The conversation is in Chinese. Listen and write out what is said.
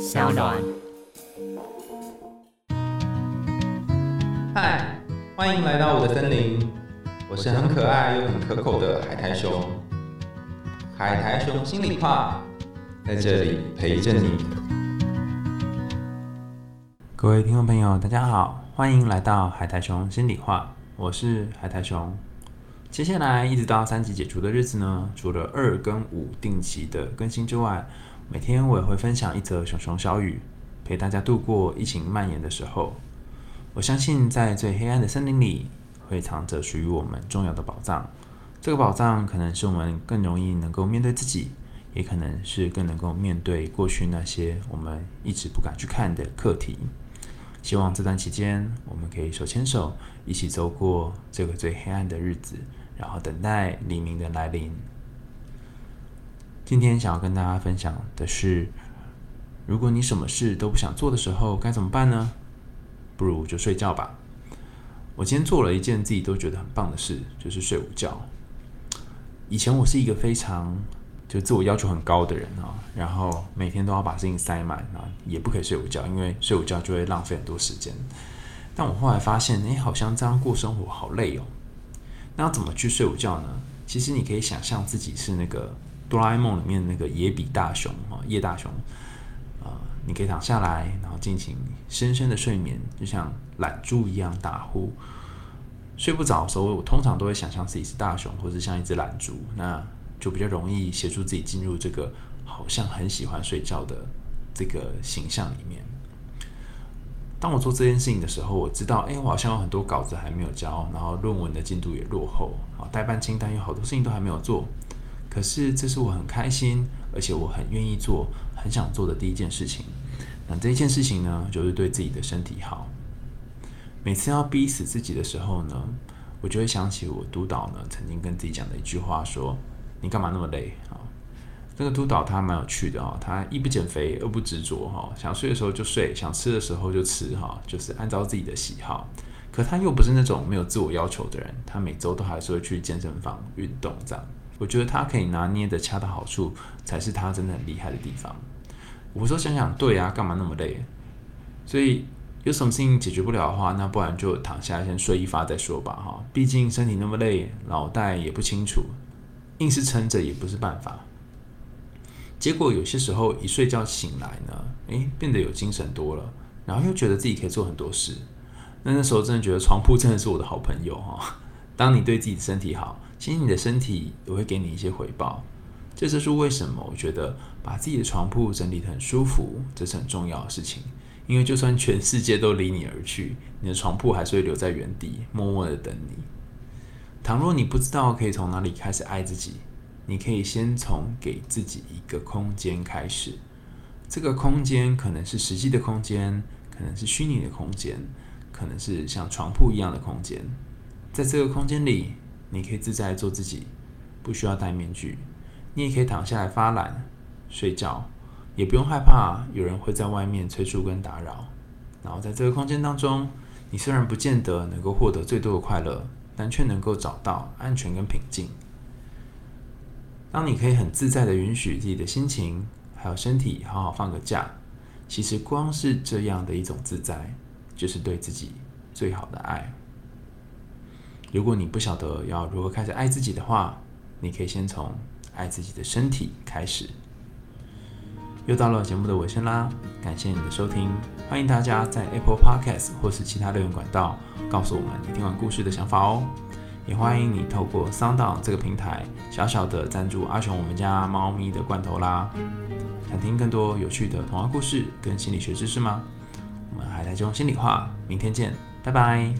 小暖。嗨，欢迎来到我的森林，我是很可爱又很可口的海苔熊。海苔熊心里话，在这里陪着你。各位听众朋友，大家好，欢迎来到海苔熊心里话，我是海苔熊。接下来一直到三级解除的日子呢，除了二跟五定期的更新之外，每天我也会分享一则熊熊小语，陪大家度过疫情蔓延的时候。我相信在最黑暗的森林里，会藏着属于我们重要的宝藏。这个宝藏可能是我们更容易能够面对自己，也可能是更能够面对过去那些我们一直不敢去看的课题。希望这段期间，我们可以手牵手，一起走过这个最黑暗的日子。然后等待黎明的来临。今天想要跟大家分享的是，如果你什么事都不想做的时候，该怎么办呢？不如就睡觉吧。我今天做了一件自己都觉得很棒的事，就是睡午觉。以前我是一个非常就自我要求很高的人啊，然后每天都要把事情塞满啊，也不可以睡午觉，因为睡午觉就会浪费很多时间。但我后来发现，哎，好像这样过生活好累哦。那要怎么去睡午觉呢？其实你可以想象自己是那个哆啦 A 梦里面那个野比大雄啊，叶大雄啊，你可以躺下来，然后进行深深的睡眠，就像懒猪一样打呼。睡不着的时候，我通常都会想象自己是大雄，或者像一只懒猪，那就比较容易协助自己进入这个好像很喜欢睡觉的这个形象里面。当我做这件事情的时候，我知道，哎，我好像有很多稿子还没有交，然后论文的进度也落后，啊，代办清单有好多事情都还没有做。可是，这是我很开心，而且我很愿意做、很想做的第一件事情。那这一件事情呢，就是对自己的身体好。每次要逼死自己的时候呢，我就会想起我督导呢曾经跟自己讲的一句话：说，你干嘛那么累啊？这个督导他蛮有趣的哈，他一不减肥，二不执着哈，想睡的时候就睡，想吃的时候就吃哈，就是按照自己的喜好。可他又不是那种没有自我要求的人，他每周都还是会去健身房运动这样。我觉得他可以拿捏的恰到好处，才是他真的很厉害的地方。我说想想，对啊，干嘛那么累？所以有什么事情解决不了的话，那不然就躺下先睡一发再说吧哈。毕竟身体那么累，脑袋也不清楚，硬是撑着也不是办法。结果有些时候一睡觉醒来呢，诶，变得有精神多了，然后又觉得自己可以做很多事。那那时候真的觉得床铺真的是我的好朋友哈。当你对自己的身体好，其实你的身体也会给你一些回报。这就是为什么我觉得把自己的床铺整理得很舒服，这是很重要的事情。因为就算全世界都离你而去，你的床铺还是会留在原地，默默的等你。倘若你不知道可以从哪里开始爱自己。你可以先从给自己一个空间开始，这个空间可能是实际的空间，可能是虚拟的空间，可能是像床铺一样的空间。在这个空间里，你可以自在做自己，不需要戴面具。你也可以躺下来发懒睡觉，也不用害怕有人会在外面催促跟打扰。然后在这个空间当中，你虽然不见得能够获得最多的快乐，但却能够找到安全跟平静。当你可以很自在的允许自己的心情还有身体好好放个假，其实光是这样的一种自在，就是对自己最好的爱。如果你不晓得要如何开始爱自己的话，你可以先从爱自己的身体开始。又到了节目的尾声啦，感谢你的收听，欢迎大家在 Apple Podcast 或是其他留言管道告诉我们你听完故事的想法哦。也欢迎你透过 Sound 这个平台，小小的赞助阿雄我们家猫咪的罐头啦。想听更多有趣的童话故事跟心理学知识吗？我们还在用心里话，明天见，拜拜。